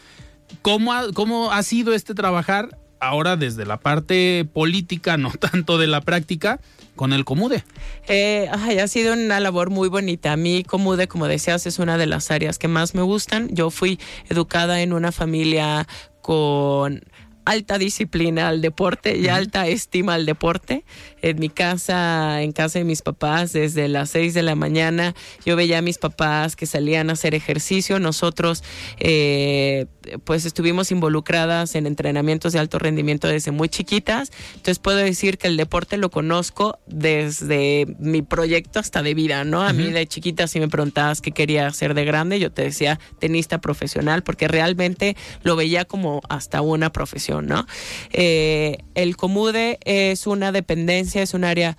¿Cómo ha, ¿Cómo ha sido este trabajar ahora desde la parte política, no tanto de la práctica, con el Comude? Eh, ay, ha sido una labor muy bonita. A mí Comude, como decías, es una de las áreas que más me gustan. Yo fui educada en una familia con alta disciplina al deporte y alta estima al deporte. En mi casa, en casa de mis papás, desde las 6 de la mañana, yo veía a mis papás que salían a hacer ejercicio. Nosotros, eh, pues, estuvimos involucradas en entrenamientos de alto rendimiento desde muy chiquitas. Entonces, puedo decir que el deporte lo conozco desde mi proyecto hasta de vida, ¿no? A uh -huh. mí de chiquita, si me preguntabas qué quería hacer de grande, yo te decía tenista profesional, porque realmente lo veía como hasta una profesión. ¿no? Eh, el Comude es una dependencia, es un área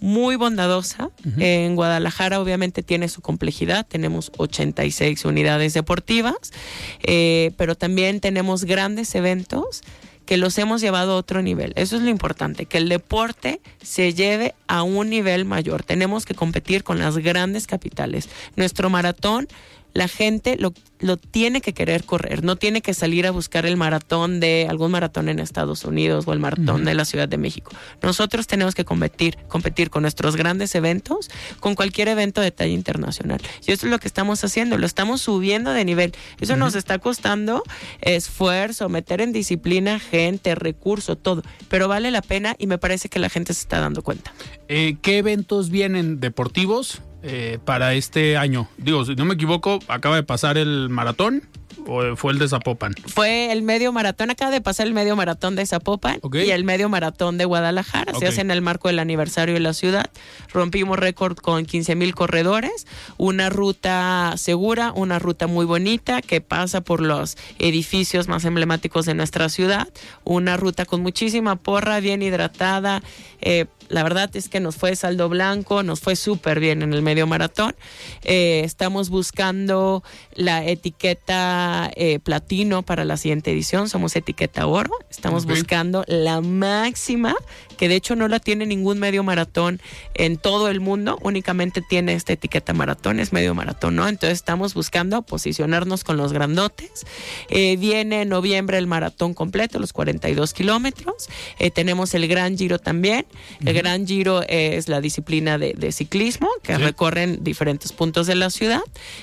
muy bondadosa. Uh -huh. En Guadalajara obviamente tiene su complejidad, tenemos 86 unidades deportivas, eh, pero también tenemos grandes eventos que los hemos llevado a otro nivel. Eso es lo importante, que el deporte se lleve a un nivel mayor. Tenemos que competir con las grandes capitales. Nuestro maratón la gente lo, lo, tiene que querer correr, no tiene que salir a buscar el maratón de algún maratón en Estados Unidos o el maratón uh -huh. de la Ciudad de México. Nosotros tenemos que competir, competir con nuestros grandes eventos, con cualquier evento de talla internacional. Y eso es lo que estamos haciendo, lo estamos subiendo de nivel. Eso uh -huh. nos está costando esfuerzo, meter en disciplina gente, recurso, todo, pero vale la pena y me parece que la gente se está dando cuenta. Eh, ¿Qué eventos vienen deportivos? Eh, para este año. Digo, si no me equivoco, acaba de pasar el maratón o fue el de Zapopan. Fue el medio maratón, acaba de pasar el medio maratón de Zapopan okay. y el medio maratón de Guadalajara. Okay. Se hace en el marco del aniversario de la ciudad. Rompimos récord con 15 mil corredores, una ruta segura, una ruta muy bonita que pasa por los edificios más emblemáticos de nuestra ciudad, una ruta con muchísima porra, bien hidratada. Eh, la verdad es que nos fue saldo blanco, nos fue súper bien en el medio maratón. Eh, estamos buscando la etiqueta eh, platino para la siguiente edición, somos etiqueta oro. Estamos okay. buscando la máxima, que de hecho no la tiene ningún medio maratón en todo el mundo, únicamente tiene esta etiqueta maratón, es medio maratón, ¿no? Entonces estamos buscando posicionarnos con los grandotes. Eh, viene en noviembre el maratón completo, los 42 kilómetros. tenemos el gran giro también El Gran Giro es la disciplina de, ciclismo que recorren diferentes puntos de la ciudad.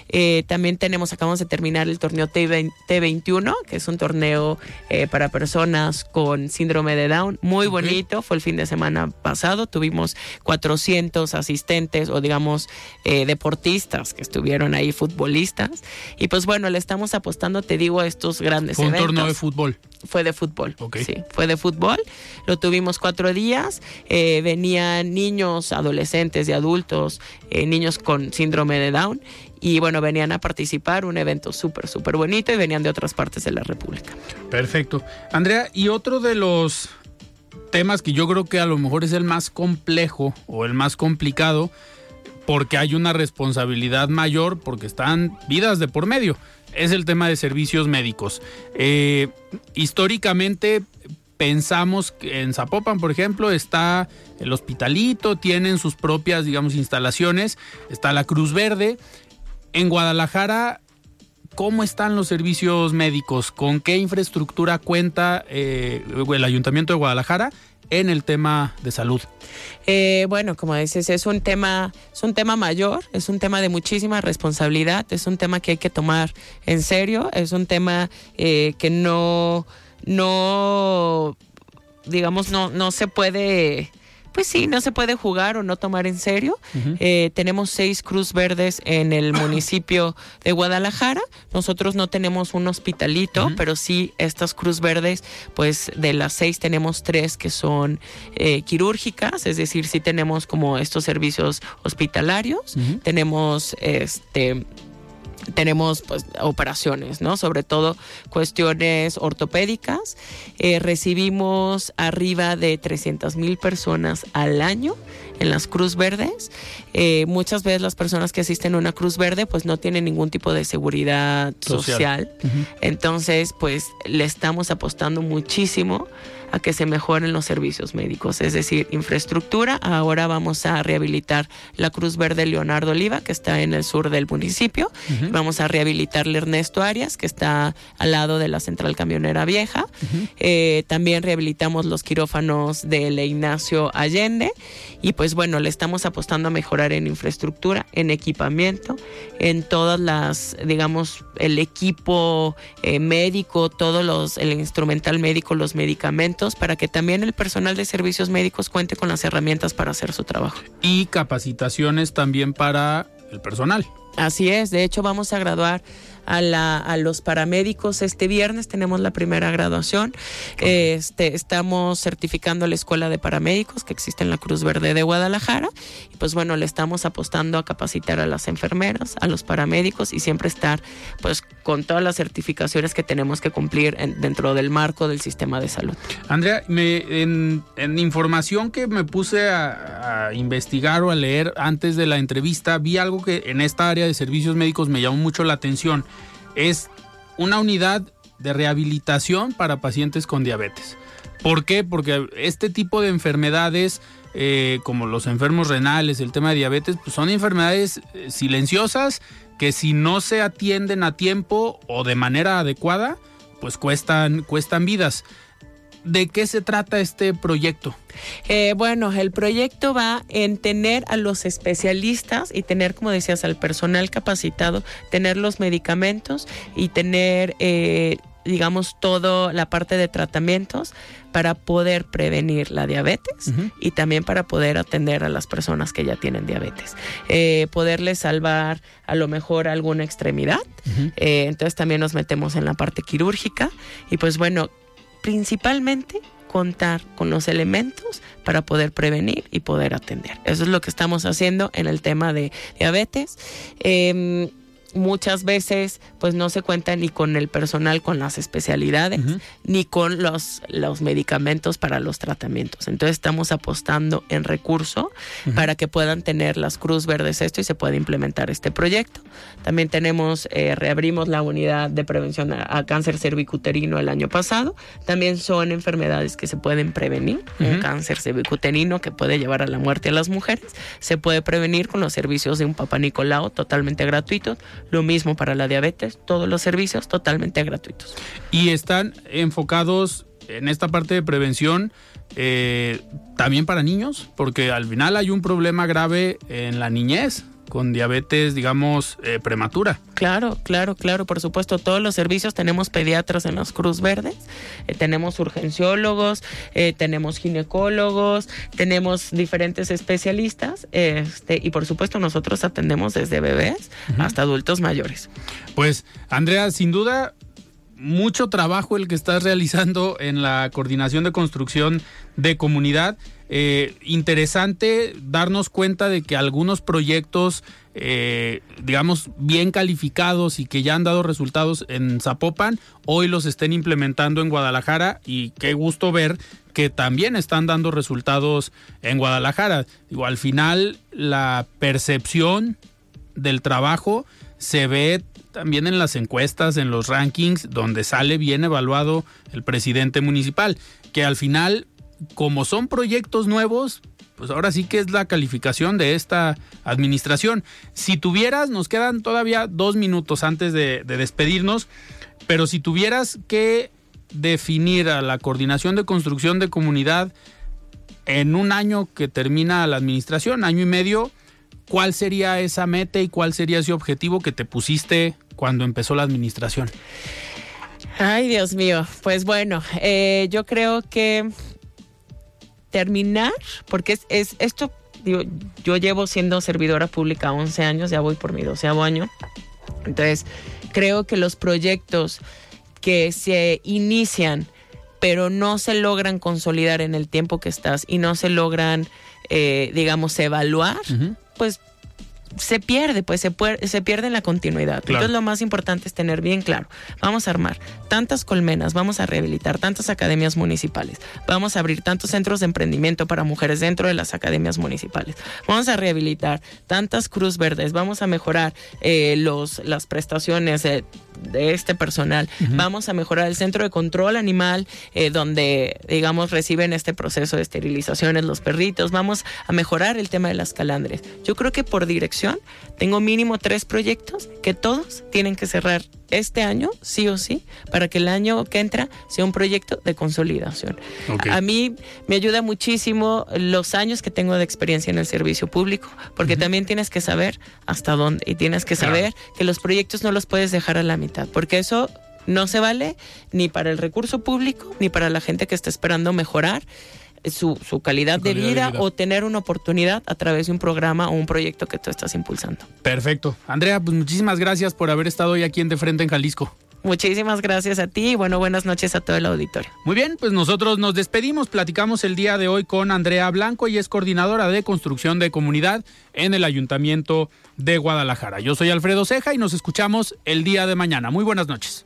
Eh, también tenemos, acabamos de terminar el torneo T21, que es un torneo eh, para personas con síndrome de Down, muy bonito. Fue el fin de semana pasado. Tuvimos 400 asistentes o digamos eh, deportistas que estuvieron ahí, futbolistas. Y pues bueno, le estamos apostando, te digo, a estos grandes fue un torneo de fútbol. Fue de fútbol. Sí, fue de fútbol. Lo tuvimos cuatro días. Eh, venían niños, adolescentes y adultos, eh, niños con síndrome de Down. Y bueno, venían a participar, un evento súper, súper bonito y venían de otras partes de la República. Perfecto. Andrea, y otro de los temas que yo creo que a lo mejor es el más complejo o el más complicado, porque hay una responsabilidad mayor, porque están vidas de por medio es el tema de servicios médicos. Eh, históricamente pensamos que en Zapopan, por ejemplo, está el hospitalito, tienen sus propias, digamos, instalaciones, está la Cruz Verde. En Guadalajara, ¿cómo están los servicios médicos? ¿Con qué infraestructura cuenta eh, el Ayuntamiento de Guadalajara? en el tema de salud? Eh, bueno, como dices, es un tema, es un tema mayor, es un tema de muchísima responsabilidad, es un tema que hay que tomar en serio, es un tema eh, que no, no, digamos, no, no se puede pues sí, no se puede jugar o no tomar en serio. Eh, tenemos seis Cruz Verdes en el municipio de Guadalajara. Nosotros no tenemos un hospitalito, pero sí estas Cruz Verdes, pues de las seis tenemos tres que son eh, quirúrgicas, es decir, sí tenemos como estos servicios hospitalarios. Tenemos este tenemos pues, operaciones, ¿no? Sobre todo cuestiones ortopédicas. Eh, recibimos arriba de 300 mil personas al año en las Cruz Verdes. Eh, muchas veces las personas que asisten a una Cruz Verde pues no tienen ningún tipo de seguridad social. Entonces pues le estamos apostando muchísimo a que se mejoren los servicios médicos, es decir, infraestructura. Ahora vamos a rehabilitar la Cruz Verde Leonardo Oliva, que está en el sur del municipio. Vamos a rehabilitar el Ernesto Arias, que está al lado de la Central Camionera Vieja. Eh, también rehabilitamos los quirófanos del Ignacio Allende. Y pues bueno, le estamos apostando a mejorar en infraestructura, en equipamiento, en todas las, digamos, el equipo eh, médico, todos los, el instrumental médico, los medicamentos para que también el personal de servicios médicos cuente con las herramientas para hacer su trabajo. Y capacitaciones también para el personal. Así es, de hecho vamos a graduar a, la, a los paramédicos este viernes, tenemos la primera graduación. Este, estamos certificando la escuela de paramédicos que existe en la Cruz Verde de Guadalajara. Y pues bueno, le estamos apostando a capacitar a las enfermeras, a los paramédicos y siempre estar pues con todas las certificaciones que tenemos que cumplir dentro del marco del sistema de salud. Andrea, me, en, información que me puse a, a investigar o a leer antes de la entrevista, vi algo que en esta área de servicios médicos me llamó mucho la atención es una unidad de rehabilitación para pacientes con diabetes. ¿Por qué? Porque este tipo de enfermedades, eh, como los enfermos renales, el tema de diabetes, pues son enfermedades eh, silenciosas que si no se atienden a tiempo o de manera adecuada, pues cuestan, cuestan vidas. ¿De qué se trata este proyecto? Eh, bueno, el proyecto va en tener a los especialistas y tener, como decías, al personal capacitado, tener los medicamentos y tener, eh, digamos, toda la parte de tratamientos para poder prevenir la diabetes y también para poder atender a las personas que ya tienen diabetes. Eh, poderles salvar a lo mejor alguna extremidad. entonces también nos metemos en la parte quirúrgica y pues bueno, principalmente contar con los elementos para poder prevenir y poder atender. Eso es lo que estamos haciendo en el tema de diabetes. Em, muchas veces pues no se cuenta ni con el personal con las especialidades ni con los, los medicamentos para los tratamientos. Entonces estamos apostando en recurso para que puedan tener las Cruz Verdes esto y se pueda implementar este proyecto. También tenemos, eh, reabrimos la unidad de prevención a, cáncer cervicuterino el año pasado. También son enfermedades que se pueden prevenir. Un cáncer cervicuterino que puede llevar a la muerte a las mujeres se puede prevenir con los servicios de un papá Nicolau totalmente gratuitos lo mismo para la diabetes, todos los servicios totalmente gratuitos. Y están enfocados en esta parte de prevención eh, también para niños, porque al final hay un problema grave en la niñez con diabetes, digamos, eh, prematura. Claro, claro, claro, por supuesto. Todos los servicios tenemos pediatras en los Cruz Verdes, eh, tenemos urgenciólogos, eh, tenemos ginecólogos, tenemos diferentes especialistas este, y por supuesto nosotros atendemos desde bebés hasta adultos mayores. Pues, Andrea, sin duda, mucho trabajo el que estás realizando en la coordinación de construcción de comunidad. Eh, interesante darnos cuenta de que algunos proyectos, eh, digamos, bien calificados y que ya han dado resultados en Zapopan, hoy los estén implementando en Guadalajara y qué gusto ver que también están dando resultados en Guadalajara. Digo, al final la percepción del trabajo se ve también en las encuestas, en los rankings, donde sale bien evaluado el presidente municipal, que al final como son proyectos nuevos, pues ahora sí que es la calificación de esta administración. Si tuvieras, nos quedan todavía dos minutos antes de, despedirnos, pero si tuvieras que definir a la coordinación de construcción de comunidad en un año que termina la administración, año y medio, ¿cuál sería esa meta y cuál sería ese objetivo que te pusiste cuando empezó la administración? Ay, Dios mío. Pues bueno, eh, yo creo que terminar, porque es, es esto, digo, yo llevo siendo servidora pública 11 años, ya voy por mi doceavo año. Entonces, creo que los proyectos que se inician, pero no se logran consolidar en el tiempo que estás y no se logran, eh, digamos, evaluar, pues se pierde, pues se, se pierde en la continuidad. Entonces lo más importante es tener bien claro, vamos a armar tantas colmenas, vamos a rehabilitar tantas academias municipales, vamos a abrir tantos centros de emprendimiento para mujeres dentro de las academias municipales, vamos a rehabilitar tantas cruz verdes, vamos a mejorar eh, los, las prestaciones de este personal, vamos a mejorar el centro de control animal eh, donde, digamos, reciben este proceso de esterilizaciones los perritos, vamos a mejorar el tema de las calandres. Yo creo que por dirección tengo mínimo tres proyectos que todos tienen que cerrar este año, sí o sí, para que el año que entra sea un proyecto de consolidación. A mí me ayuda muchísimo los años que tengo de experiencia en el servicio público, porque también tienes que saber hasta dónde y tienes que saber que los proyectos no los puedes dejar a la mitad, porque eso no se vale ni para el recurso público ni para la gente que está esperando mejorar su, calidad, de, vida, o tener una oportunidad a través de un programa o un proyecto que tú estás impulsando. Perfecto. Andrea, pues muchísimas gracias por haber estado hoy aquí en De Frente en Jalisco. Muchísimas gracias a ti y bueno, buenas noches a todo el auditorio. Muy bien, pues nosotros nos despedimos, platicamos el día de hoy con Andrea Blanco y es coordinadora de construcción de comunidad en el Ayuntamiento de Guadalajara. Yo soy Alfredo Ceja y nos escuchamos el día de mañana. Muy buenas noches.